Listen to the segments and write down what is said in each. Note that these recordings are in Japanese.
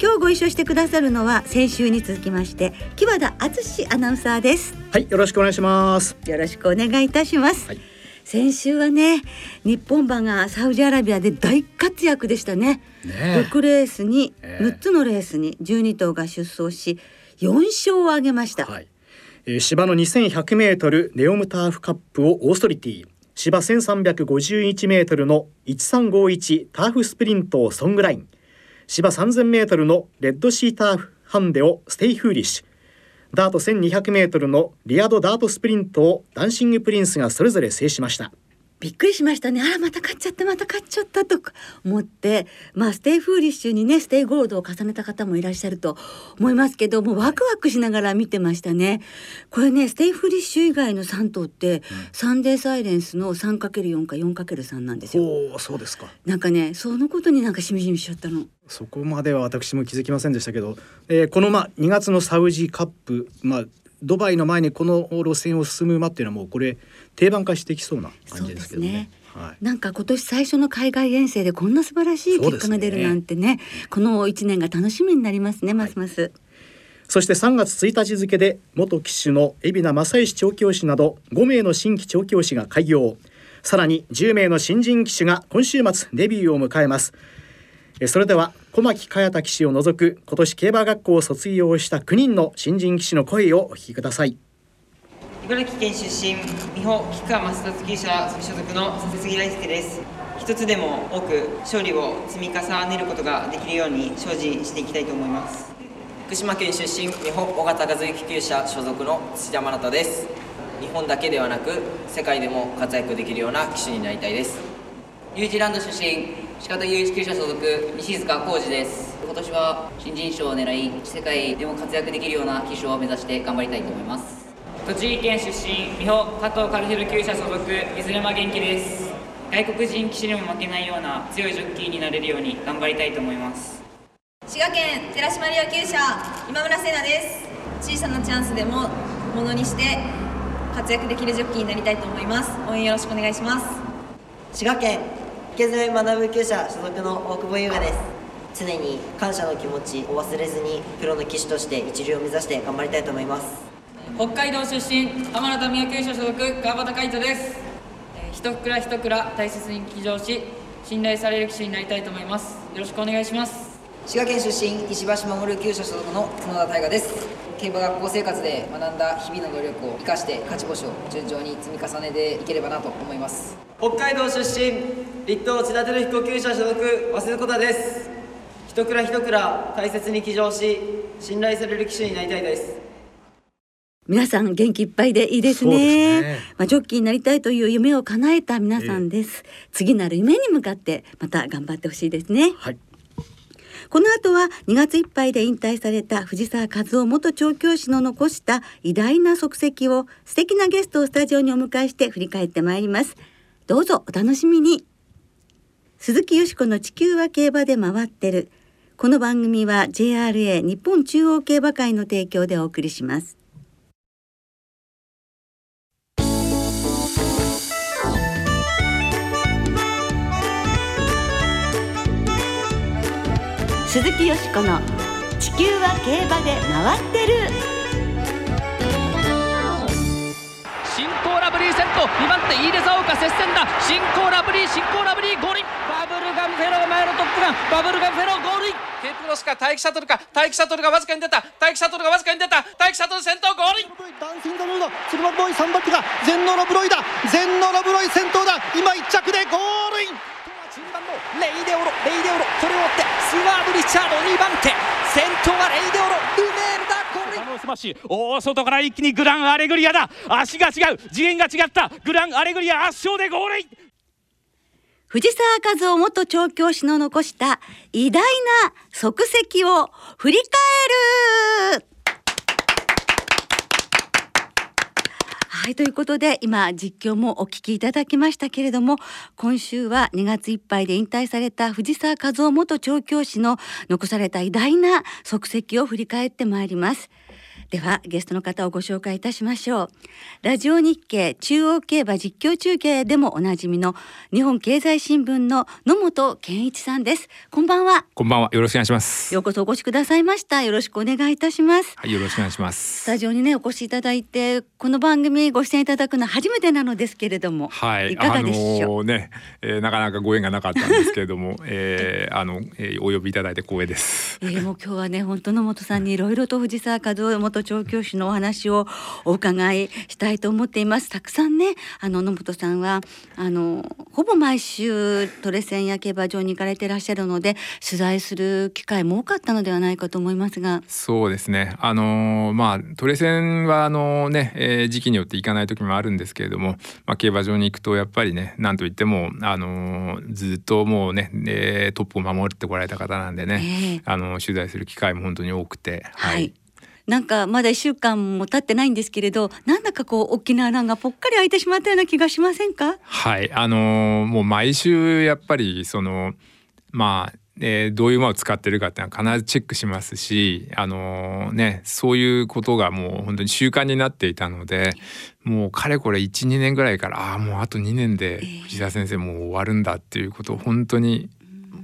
今日ご一緒してくださるのは先週に続きまして木和田敦アナウンサーです。はいよろしくお願いします。よろしくお願いいたします、はい、先週はね日本馬がサウジアラビアで大活躍でしたね。ね6レースに6つのレースに12頭が出走し4勝を挙げました、はい。芝の2100メートルネオムターフカップをオーストリティ芝1351メートルの1351ターフスプリントをソングライン芝3000メートルのレッドシーターフハンデをステイフーリッシュ。ダート1200メートルのリアドダートスプリントをダンシングプリンスがそれぞれ制しました。びっくりしましたね。あらまた買っちゃったまた買っちゃったとか思ってまあステイフーリッシュにねステイゴールドを重ねた方もいらっしゃると思いますけどもワクワクしながら見てましたね。これねステイフーリッシュ以外の3頭って、うん、サンデーサイレンスの 3×4 か 4×3 なんですよ。おそうですか。なんかねそのことになんかしみじみしちゃったの。そこまでは私も気づきませんでしたけど、えー、このまあ2月のサウジカップまあドバイの前にこの路線を進む馬っていうのはもうこれ定番化してきそうな感じですけどね。はい、なんか今年最初の海外遠征でこんな素晴らしい結果が出るなんてね、ね、この1年が楽しみになりますねますます。はい。そして3月1日付で元騎手の海老名正義調教師など5名の新規調教師が開業。さらに10名の新人騎手が今週末デビューを迎えますそれでは小牧佳太騎手を除く今年競馬学校を卒業した9人の新人騎手の声をお聞きください。茨城県出身美穂菊川増田騎者所属の佐々木大輔です。一つでも多く勝利を積み重ねることができるように精進していきたいと思います。福島県出身日本尾形和之厩舎所属の土田真奈です。日本だけではなく世界でも活躍できるような騎手になりたいです。ニュージーランド出身鹿田雄一厩舎所属西塚浩二です。今年は新人賞を狙い世界でも活躍できるような騎手を目指して頑張りたいと思います。栃木県出身美穂加藤和弘厩舎所属水沼元気です。外国人騎手にも負けないような強いジョッキーになれるように頑張りたいと思います。滋賀県寺島リア厩舎今村聖奈です。小さなチャンスでもものにして活躍できるジョッキーになりたいと思います。応援よろしくお願いします。滋賀県池添学ぶ厩舎所属の大久保優雅です。常に感謝の気持ちを忘れずにプロの騎手として一流を目指して頑張りたいと思います。北海道出身天野田宮厩舎所属川端海人です。一蔵一蔵大切に騎乗し信頼される騎手になりたいと思います。よろしくお願いします。滋賀県出身石橋守厩舎所属の角田大我です競馬学校生活で学んだ日々の努力を生かして勝ち星を順調に積み重ねていければなと思います北海道出身立東千田照彦厩舎所属早稲田です一蔵一蔵大切に騎乗し信頼される騎手になりたいです皆さん元気いっぱいでいいですね。すねまあジョッキーになりたいという夢を叶えた皆さんです。えー、次なる夢に向かってまた頑張ってほしいですね。はい。この後は2月いっぱいで引退された藤沢和夫元調教師の残した偉大な足跡を素敵なゲストをスタジオにお迎えして振り返ってまいります。どうぞお楽しみに。鈴木よしこの地球は競馬で回ってる。この番組は JRA 日本中央競馬会の提供でお送りします。鈴木よしこの地球は競馬で回ってる。新コーラブリーセット2番手飯出沢岡接戦だ。新コーラブリー新コーラブリーゴールバブルガムフェロー前のトップガン。バブルガムフェローゴールケープロスか待機シャトルか。待機シャトルがわずかに出た。待機シャトルがわずかに出た。待機シャトル先頭ゴールダンシングルード。鶴丸ボーイ3番手が全能のブロイだ。全能のブロイ先頭だ。今1着でゴールインレイデオロレイデオロそれを追ってスワーヴリチャード2番手。先頭はレイデオロ。ルメールだこれ。のスマッシュ大外から一気にグランアレグリアだ。足が違う。次元が違った。グランアレグリア圧勝でゴールイン。藤沢和雄元調教師の残した偉大な足跡を振り返るはいということで今実況もお聞きいただきましたけれども今週は2月いっぱいで引退された藤沢和夫元調教師の残された偉大な足跡を振り返ってまいります。ではゲストの方をご紹介いたしましょう。ラジオ日経中央競馬実況中継でもおなじみの日本経済新聞の野本健一さんです。こんばんは。こんばんは。よろしくお願いします。ようこそお越しくださいました。よろしくお願いいたします。はいよろしくお願いします。スタジオにねお越しいただいてこの番組ご出演いただくのは初めてなのですけれどもはい。いかがでしょう、あのー、ね、えー、なかなかご縁がなかったんですけれども、えー、あの、えー、お呼びいただいて光栄です。えー、もう今日はね本当野本さんにいろいろと藤沢和夫元調教師のお話をお伺いしたいと思っています。たくさんねあの野本さんはあのほぼ毎週トレセンや競馬場に行かれてらっしゃるので取材する機会も多かったのではないかと思いますが。そうですね。あのまあトレセンはあのね、えー、時期によって行かない時もあるんですけれども、まあ、競馬場に行くとやっぱりね何といってもあのずっともうね、えー、トップを守ってこられた方なんでね、えー、あの取材する機会も本当に多くてはい、はいなんかまだ1週間も経ってないんですけれどなんだかこう大きな穴がぽっかり開いてしまったような気がしませんか？はい。あのー、もう毎週やっぱりそのまあえー、どういう馬を使ってるかっていうのは必ずチェックしますし、あのー、ね、そういうことがもう本当に習慣になっていたのでもうかれこれ12年ぐらいからああもうあと2年で藤田先生もう終わるんだっていうことを本当に、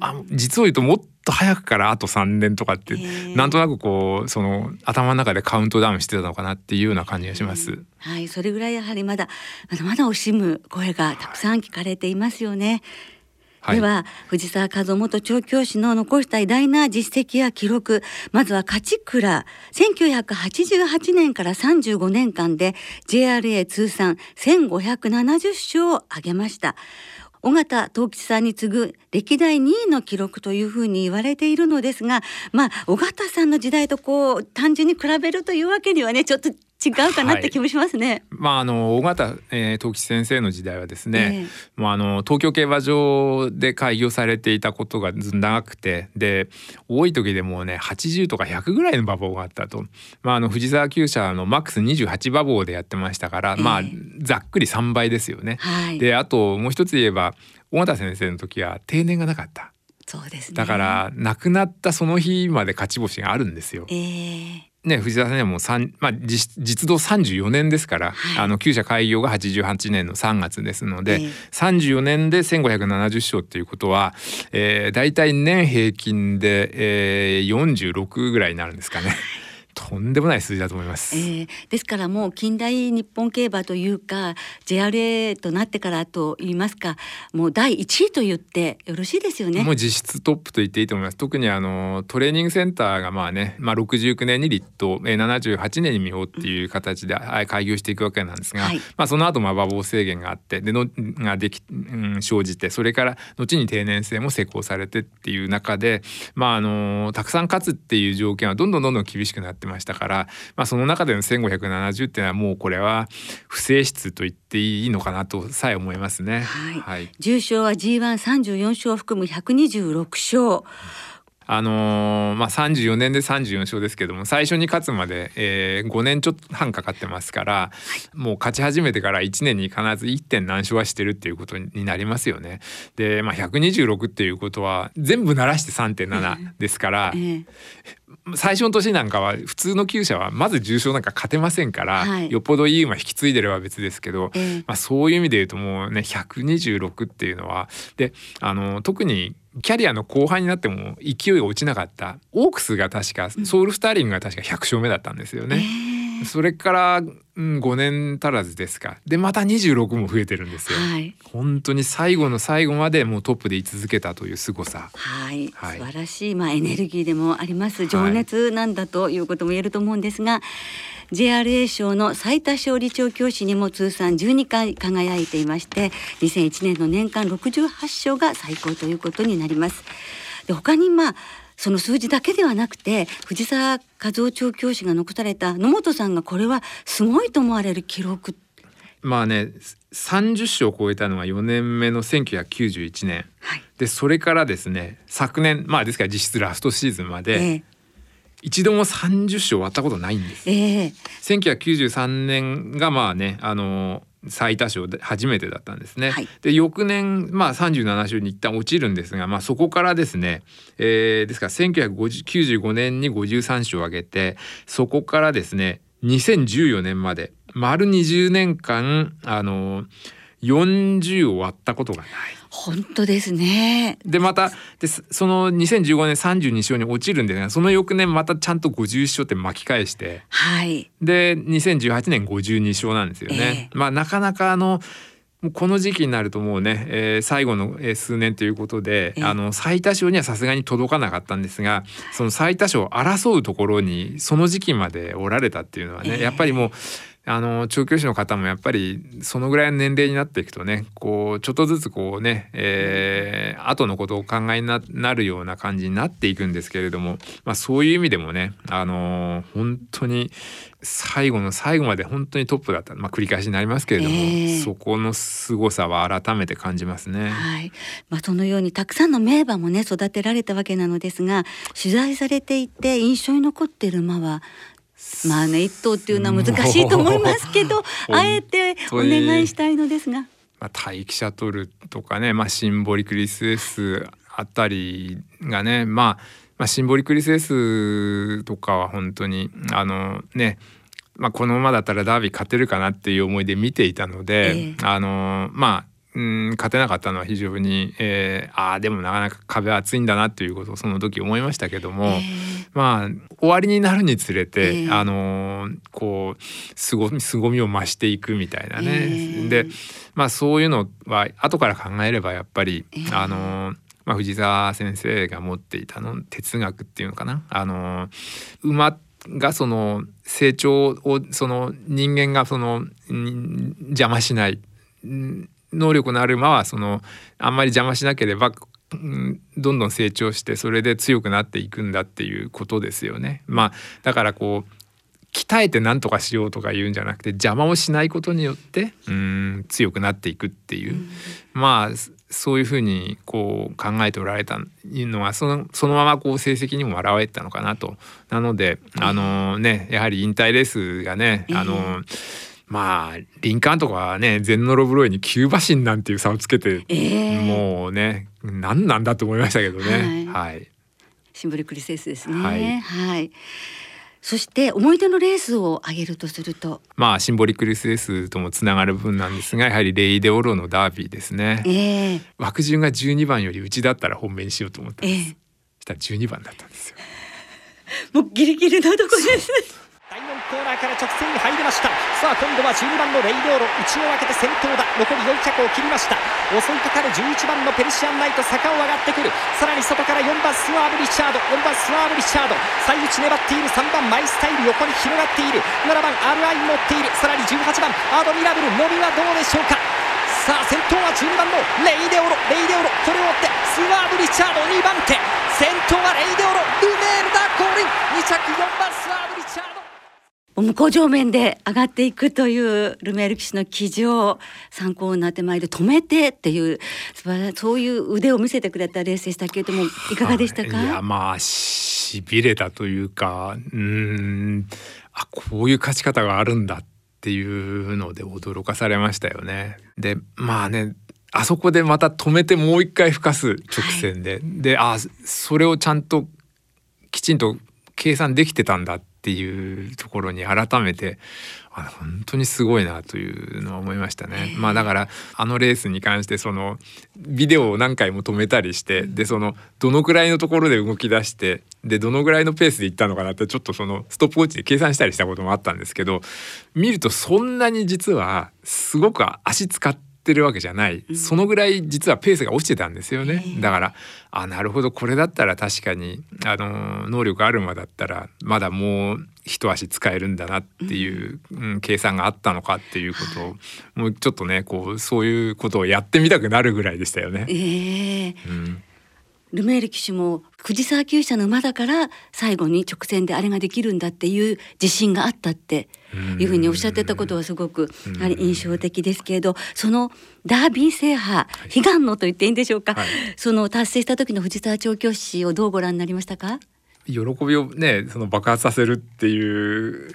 あ実を言うともっと早くからあと3年とかって、なんとなくこうその頭の中でカウントダウンしてたのかなっていうような感じがします。はいそれぐらいやはりまだまだまだ惜しむ声がたくさん聞かれていますよね。はい、では藤沢和夫元調教師の残した偉大な実績や記録まずは勝ち倉1988年から35年間で JRA 通算1570勝を挙げました尾形藤吉さんに次ぐ歴代2位の記録というふうに言われているのですがまあ尾形さんの時代とこう単純に比べるというわけにはねちょっとうかなって気もしますね。はい、まああの尾形、えー、東吉先生の時代はですね、えー、もうあの東京競馬場で開業されていたことが長くてで多い時でもうね80とか100ぐらいの馬房があったと、まああの藤沢厩舎のマックス28馬房でやってましたから、えー、まあざっくり3倍ですよね。はい、であともう一つ言えば尾形先生の時は定年がなかった。そうです、ね、だから亡くなったその日まで勝ち星があるんですよ。えーね、藤沢さんはもうまあ、実実動34年ですから、はい、あの厩舎開業が88年の3月ですので、えー、34年で1570勝っていうことは、えー、大体年平均で、えー、46ぐらいになるんですかね。とんでもない数字だと思います、えー、ですからもう近代日本競馬というか JRA となってからと言いますかもう第一位と言ってよろしいですよね。もう実質トップと言っていいと思います。特にあのトレーニングセンターがまあね、まあ、69年に立東78年に美穂っていう形で開業していくわけなんですが、はい、まあ、その後まあ馬房制限があってでのができ、うん、生じてそれから後に定年制も施行されてっていう中でまああのたくさん勝つっていう条件はどんどんどんどん厳しくなってってましたから、まあ、その中での1570っていうのはもうこれは不正室と言っていいのかなとさえ思いますね。はい、はい、重賞は G134 勝を含む126勝。あのー、まあ、34年で34勝ですけども最初に勝つまで、えー、5年ちょっと半かかってますから、はい、もう勝ち始めてから1年に必ず1点何勝はしてるっていうことになりますよね。で、まあ、126っていうことは全部鳴らして3.7ですから、えー、最初の年なんかは普通の厩舎はまず重賞なんか勝てませんから、はい、よっぽどいい馬引き継いでれば別ですけど、えー、まあ、そういう意味で言うともうね126っていうのはであの特にキャリアの後半になっても勢いが落ちなかった。オークスが確かソウルスターリングが確か100勝目だったんですよね。えー、それから、うん、5年足らずですか。でまた26も増えてるんですよ、はい、本当に最後の最後までもうトップで居続けたという凄さ。はい、はい、素晴らしい、まあ、エネルギーでもあります。情熱なんだということも言えると思うんですが、はい JRA 賞の最多勝利調教師にも通算12回輝いていまして2001年の年間68勝が最高ということになります。で他にまあその数字だけではなくて藤沢和夫調教師が残された野本さんがこれはすごいと思われる記録。まあね30勝を超えたのが4年目の1991年、はい、でそれからですね昨年まあですから実質ラストシーズンまで、え一度も30勝割ったことないんです。えー、1993年がまあねあの最多勝で初めてだったんですね。はい、で翌年、まあ、37勝に一旦落ちるんですが、まあ、そこからですね、えー、ですから1995年に53勝を挙げてそこからですね2014年まで丸20年間あの40を割ったことがない。本当ですね。でまたでその2015年32勝に落ちるんですがその翌年またちゃんと51勝って巻き返して、はい、で2018年52勝なんですよね。えー、まあなかなかあのこの時期になるともうね、えー、最後の数年ということで、えー、あの最多勝にはさすがに届かなかったんですがその最多勝を争うところにその時期までおられたっていうのはね、えー、やっぱりもうあの調教師の方もやっぱりそのぐらいの年齢になっていくとねこうちょっとずつこうね、えー、後のことをお考えになるような感じになっていくんですけれども、まあ、そういう意味でもね、あのー、本当に最後の最後まで本当にトップだった、まあ、繰り返しになりますけれども、えー、そこの凄さは改めて感じますね。はいまあ、そのようにたくさんの名馬もね育てられたわけなのですが取材されていて印象に残っている馬はまあね一頭っていうのは難しいと思いますけどあえてお願いしたいのですが。まあ、待機シャトルとかね、まあ、シンボリクリスエスあたりがね、まあ、まあシンボリクリスエスとかは本当にあのねまあ、このままだったらダービー勝てるかなっていう思いで見ていたので、えー、あのまあうん勝てなかったのは非常に、えー、ああでもなかなか壁は厚いんだなということをその時思いましたけども、えー、まあ終わりになるにつれて、えー、あのこうすご凄みを増していくみたいなね、えー、でまあそういうのは後から考えればやっぱり、あのまあ、藤沢先生が持っていたの哲学っていうのかな。あの馬がその成長をその人間がその邪魔しない能力のある馬はそのあんまり邪魔しなければどんどん成長してそれで強くなっていくんだっていうことですよね。まあだからこう鍛えて何とかしようとか言うんじゃなくて邪魔をしないことによってうん強くなっていくっていう、うん、まあそういうふうにこう考えておられたのはそのそのままこう成績にも表れたのかなと。なのであのねやはり引退レースがね、あのまあリンカーンとかはねゼンノロブロイにキューバ神なんていう差をつけて、えー、もうね何なんだと思いましたけどね。はい、はい、シンボリクリスエスですね。はい、はい。そして思い出のレースを挙げるとすると。まあシンボリクリスエスともつながる部分なんですがやはりレイデオロのダービーですね、えー、枠順が12番よりうちだったら本命にしようと思ったんです、えー、したら12番だったんですよ。もうギリギリのとこです。第4コーナーから直線に入りました。さあ今度は12番のレイドーロ。内を分けて先頭だ。残り4着を切りました。襲いかかる11番のペルシアンナイト坂を上がってくる。さらに外から4番スワーブ・リチャード。4番スワーブ・リチャード。最内粘っている。3番マイスタイル横に広がっている。7番 RI に乗っている。さらに18番アドミラブル。伸びはどうでしょうか。さあ先頭は12番のレイデオロ。レイデオロこれを追ってスワーブ・リチャード。2番手。先頭はレイデオロ。ルメールダー・降臨。2着4番スワーブ・リチャード。向こう上面で上がっていくというルメール騎士の騎乗参考になってまいで止めてっていうそういう腕を見せてくれたレースでしたけれどもいかがでしたか、いやまあしびれたというかうんあこういう勝ち方があるんだっていうので驚かされましたよね。でまあねあそこでまた止めてもう一回吹かす直線で、はい、であそれをちゃんときちんと計算できてたんだってっていうところに改めてあ本当にすごいなというのは思いましたね。まあだからあのレースに関してそのビデオを何回も止めたりしてでそのどのくらいのところで動き出してでどのぐらいのペースでいったのかなってちょっとそのストップウォッチで計算したりしたこともあったんですけど見るとそんなに実はすごく足使ってってるわけじゃない、そのぐらい実はペースが落ちてたんですよね、だからあなるほどこれだったら確かにあの能力ある馬だったらまだもう一足使えるんだなっていう、うん、計算があったのかっていうことをもうちょっとねこうそういうことをやってみたくなるぐらいでしたよね。えーうんルメール騎手も藤沢厩舎の馬だから最後に直線であれができるんだっていう自信があったっていうふうにおっしゃってたことはすごくやはり印象的ですけれどそのダービー制覇悲願のと言っていいんでしょうか、はい、その達成した時の藤沢調教師をどうご覧になりましたか？喜びをねその爆発させるっていう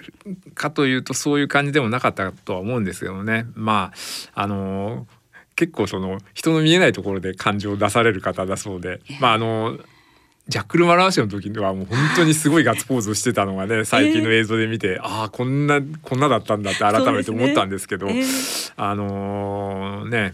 かというとそういう感じでもなかったとは思うんですけどね。まああの結構その人の見えないところで感情を出される方だそうで、まああのジャックル・マラーシュの時にはもう本当にすごいガッツポーズをしてたのがね最近の映像で見て、えー、ああこんなこんなだったんだって改めて思ったんですけど、ね。えー、あのー、ね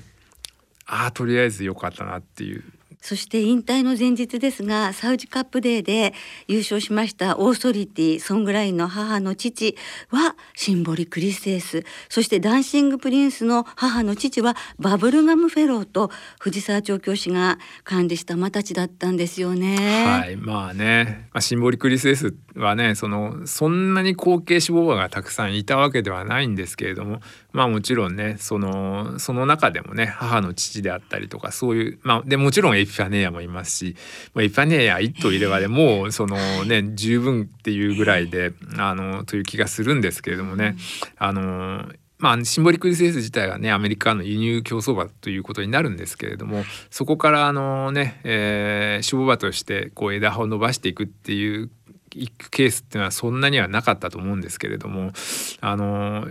ああとりあえず良かったなっていうそして引退の前日ですがサウジカップデーで優勝しましたオーソリティソングラインの母の父はシンボリクリスエスそしてダンシングプリンスの母の父はバブルガムフェローと藤沢調教師が管理した馬たちだったんですよね。はいまあね、ま、シンボリクリスエスはねそのそんなに後継種牡馬がたくさんいたわけではないんですけれどもまあもちろんねそのその中でもね母の父であったりとかそういうまあでもちろんエピファネイアもいますし、まあ、エピファネーア一頭いればでもうそのね十分っていうぐらいであのという気がするんですけれどもね。あのまあ、シンボリックリスエス自体はねアメリカの輸入競走馬ということになるんですけれどもそこからあのね、えー、馬としてこう枝葉を伸ばしていくっていういくケースっていうのはそんなにはなかったと思うんですけれどもあの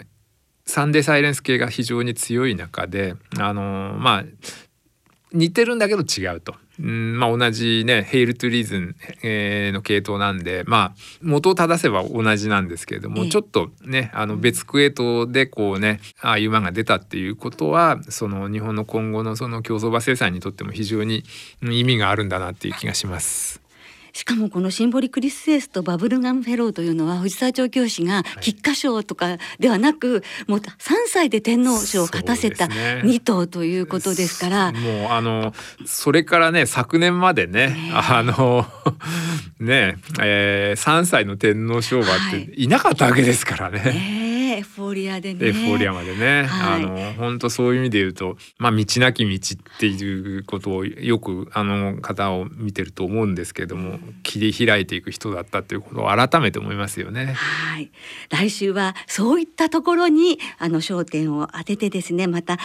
サンデーサイレンス系が非常に強い中であのまあ似てるんだけど違うと。うんまあ、同じねヘイル・トゥ・リーズン、えー、の系統なんでまあ元を正せば同じなんですけれども、えちょっとねあの別クエ統でこうねああいう馬が出たっていうことはその日本の今後のその競走馬生産にとっても非常に意味があるんだなっていう気がします。しかもこのシンボリクリスエスとバブルガンフェローというのは藤沢調教師が菊花賞とかではなく、もう3歳で天皇賞を勝たせた2頭ということですから。もうあのそれからね昨年までね、ね。あのね、えー、3歳の天皇賞馬ってい。なかったわけですからね。ねエフォーリアでね。エフォーリアまでね。はい、あの本当そういう意味で言うと、まあ道なき道っていうことをよくあの方を見てると思うんですけれども、切り開いていく人だったということを改めて思いますよね。はい。来週はそういったところにあの焦点を当ててですね、また。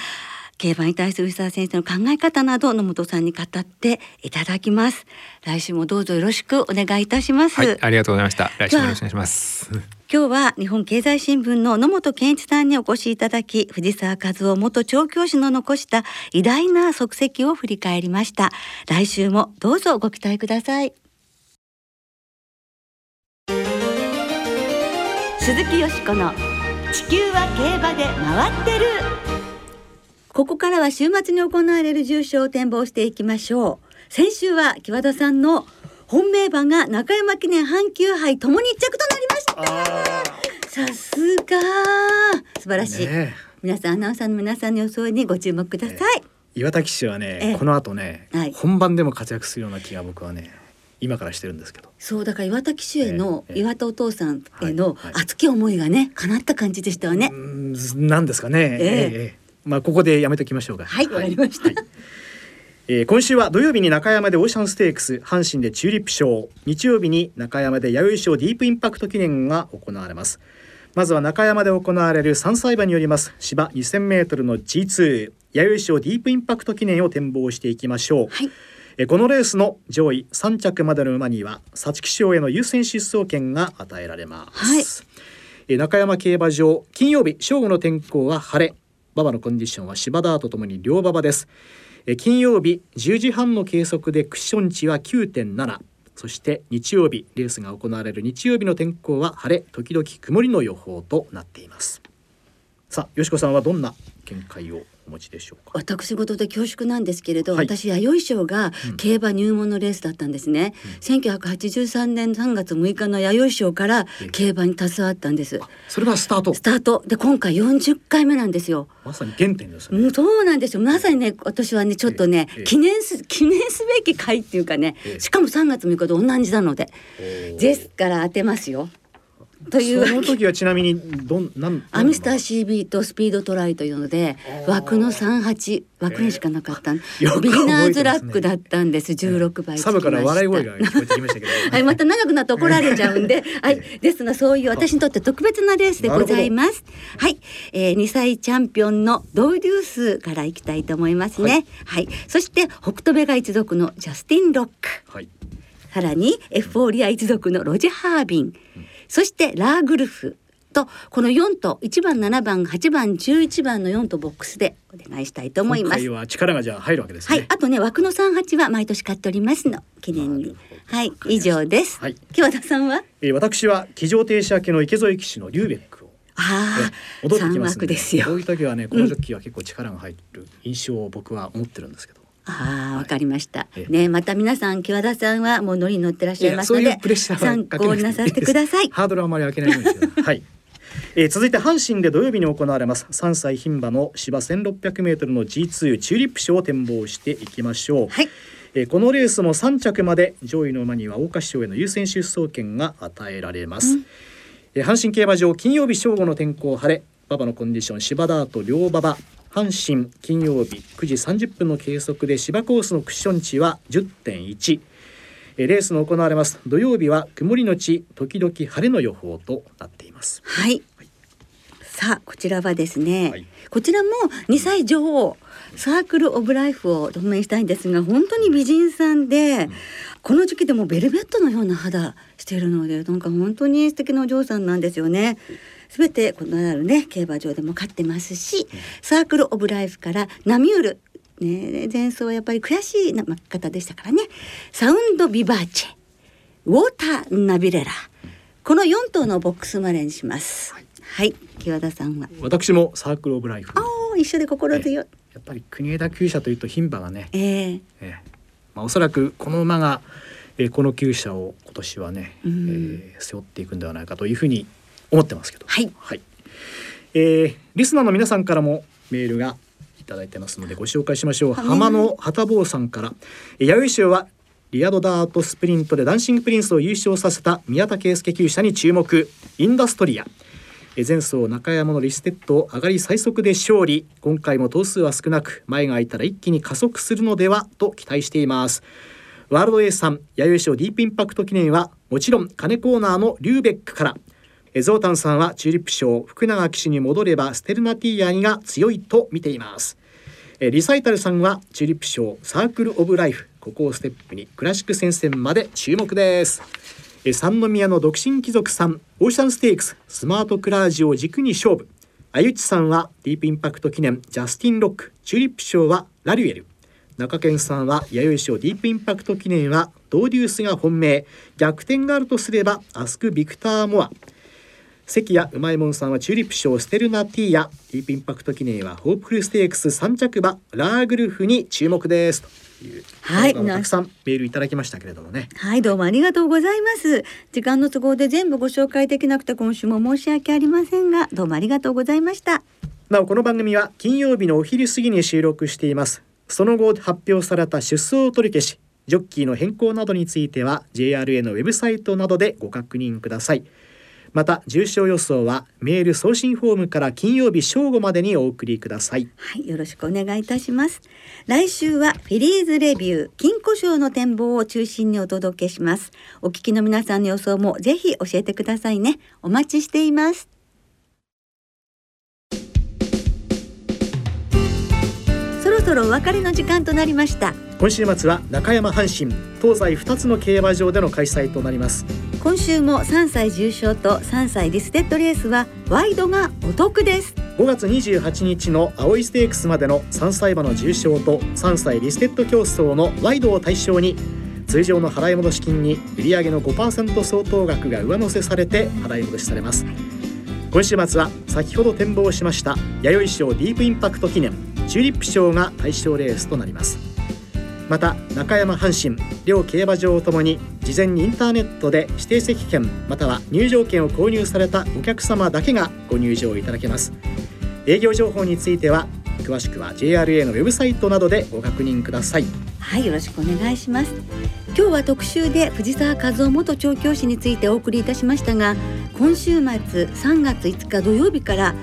競馬に対する藤沢先生の考え方など野本さんに語っていただきます来週もどうぞよろしくお願いいたします、はい、ありがとうございました来週もよろしくお願いします今日は日本経済新聞の野本健一さんにお越しいただき藤沢和夫元調教師の残した偉大な足跡を振り返りました。来週もどうぞご期待ください。鈴木よしこの地球は競馬で回ってる。ここからは週末に行われる重賞を展望していきましょう。先週は木和田さんの本命馬が中山記念阪急杯ともに一着となりましたさすが。素晴らしい、ね、皆さんアナウンサーの皆さんの予想にご注目ください、えー、岩田騎手はね、この後ね、はい、本番でも活躍するような気が僕はね今からしてるんですけど。そうだから岩田騎手への、えー、岩田お父さんへの熱き思いがね叶った感じでしたよね。なんですかね。えー、えーまあここでやめときましょうか。はい、わ、かりました。はいえー、今週は土曜日に中山でオーシャンステークス阪神でチューリップ賞日曜日に中山で弥生賞ディープインパクト記念が行われます。まずは中山で行われる3歳馬によります芝 2000m の G2 弥生賞ディープインパクト記念を展望していきましょう、はい、えこのレースの上位3着までの馬には皐月賞への優先出走権が与えられます、はい、中山競馬場金曜日正午の天候は晴れ。馬場のコンディションは芝ダーとともに両馬場です金曜日10時半の計測でクッション値は9.7そして日曜日レースが行われる日曜日の天候は晴れ時々曇りの予報となっています。さあよしこさんはどんな見解を？お持ちでしょうか？私事で恐縮なんですけれど、はい、私弥生賞が競馬入門のレースだったんですね、うん、1983年3月6日の弥生賞から競馬に携わったんです、それはスタート。スタート。で今回40回目なんですよ。まさに原点ですね。そうなんですよ。まさにね私はねちょっとね、記念す記念すべき回っていうかね、しかも3月6日と同じなので。ですから当てますよという。その時はちなみにどんなんアミスター CB とスピードトライというので枠の三八枠にしかなかった、えー、ビギナーズラックだったんです。十六倍サブから笑い声が聞こえてきましたけど、はいまた長くなって怒られちゃうんで。はい。ですがそういう私にとって特別なレースでございます。はい、えー、2歳チャンピオンのドウデュースからいきたいと思いますね。はい、はい、そして北斗ベガ一族のジャスティンロック。はい。さらにエフフォーリア一族のロジハービン、うん、そしてラーグルフとこの4と1番7番8番11番の4とボックスでお願いしたいと思います。は力がじゃあ入るわけです、ね、はい、あとね枠の38は毎年買っておりますの記念に。はい以上です。はい、木和田さんは、えー、私は騎乗停車明けの池添騎手のリューベックをああ、戻ってきますですよ。こういう時はねこのジョッキーは結構力が入る印象を僕は思ってるんですけど。ああ、わかりました。ね、また皆さん、木和田さんはもう乗りに乗ってらっしゃいますので。参考になさってください。ハードルはあまり開けないように。はい。えー、続いて阪神で土曜日に行われます3歳牝馬の芝 1600m の G2 チューリップ賞を展望していきましょう、はい、えー、このレースも3着まで上位の馬には桜花賞への優先出走権が与えられます、うん、えー、阪神競馬場金曜日正午の天候晴れ馬場のコンディション芝ダート両馬場阪神金曜日9時30分の計測で芝コースのクッション値は10.1レースの行われます。土曜日は曇りのち時々晴れの予報となっています。はい、はい、さあこちらはですね、はい、こちらも2歳女王サークルオブライフを同盟したいんですが本当に美人さんで、うん、この時期でもベルベットのような肌しているのでなんか本当に素敵なお嬢さんなんですよね。すべてこのあるね競馬場でも勝ってますし、サークルオブライフからナミュールね、前奏はやっぱり悔しいな方でしたからね。サウンドビバーチェウォーターナビレラ。この4頭のボックスまでにします。はい、木和田さんは？私もサークルオブライフ。あ一緒で心強い。やっぱり国枝厩舎というと牝馬がね、えー、えー、まあ、おそらくこの馬が、えー、この厩舎を今年はね、うん、えー、背負っていくんではないかというふうに思ってますけど。はい、はい。えー、リスナーの皆さんからもメールいただいてますのでご紹介しましょう。浜野旗坊さんから。弥生賞はリアドダートスプリントでダンシングプリンスを優勝させた宮田圭介厩舎に注目。インダストリア。前走中山のリステッド上がり最速で勝利。今回も頭数は少なく前が空いたら一気に加速するのではと期待しています。ワールド A さん弥生賞ディープインパクト記念はもちろん金コーナーのリューベックからゾウタンさんはチューリップ賞福永騎手に戻ればステルナティーアが強いと見ています。リサイタルさんはチューリップ賞サークルオブライフここをステップにクラシック戦線まで注目です。三宮の独身貴族さんオーシャンステークススマートクラージュを軸に勝負。あゆちさんはディープインパクト記念ジャスティンロックチューリップ賞はラリュエル。中堅さんは弥生賞ディープインパクト記念はドウデュースが本命。逆転があるとすればアスク・ビクター・モア。関谷うまいもんさんはチューリップ賞ステルナティーヤ。ディープインパクト記念はホープフルステークス3着馬ラーグルフに注目です。とい。うはいたくさんメールいただきましたけれどもね。はいどうもありがとうございます。時間の都合で全部ご紹介できなくて今週も申し訳ありませんがどうもありがとうございました。なおこの番組は金曜日のお昼過ぎに収録しています。その後発表された出走取り消しジョッキーの変更などについては JRA のウェブサイトなどでご確認くださいまた重症予想はメール送信フォームから金曜日正午までにお送りください。はいよろしくお願いいたします。来週はフィリーズレビュー金庫賞の展望を中心にお届けします。お聞きの皆さんの予想もぜひ教えてくださいね。お待ちしています。ろお別れの時間となりました。今週末は中山阪神東西2つの競馬場での開催となります。今週も3歳重賞と3歳リステッドレースはワイドがお得です。5月28日の青いステークスまでの3歳馬の重賞と3歳リステッド競争のワイドを対象に通常の払い戻し金に売上の5%相当額が上乗せされて払い戻しされます。今週末は先ほど展望しました弥生賞ディープインパクト記念チューリップ賞が対象レースとなります。また中山阪神両競馬場ともに事前にインターネットで指定席券または入場券を購入されたお客様だけがご入場いただけます。営業情報については詳しくは JRA のウェブサイトなどでご確認ください。はいよろしくお願いします。今日は特集で藤沢和夫元調教師についてお送りいたしましたが今週末3月5日土曜日から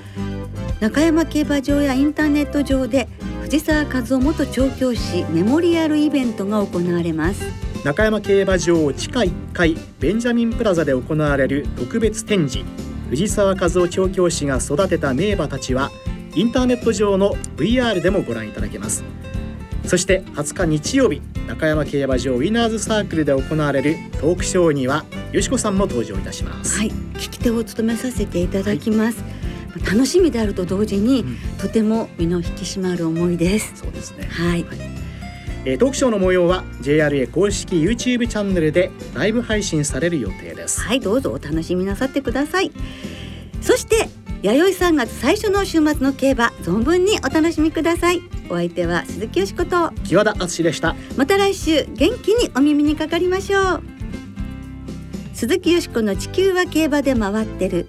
中山競馬場やインターネット上で藤沢和夫元調教師メモリアルイベントが行われます。中山競馬場地下1階ベンジャミンプラザで行われる特別展示。藤沢和夫調教師が育てた名馬たちはインターネット上の VR でもご覧いただけます。そして20日日曜日中山競馬場ウィナーズサークルで行われるトークショーにはよしこさんも登場いたします。はい聞き手を務めさせていただきます、はい、楽しみであると同時に、うん、とても身の引き締まる思いです。そうですね。はい、はい。えー、トークショーの模様は JRA 公式 YouTube チャンネルでライブ配信される予定です。はいどうぞお楽しみなさってください。そして弥生3月最初の週末の競馬存分にお楽しみください。お相手は鈴木よしこと。木和田敦でした。また来週元気にお耳にかかりましょう。鈴木よしこの地球は競馬で回ってる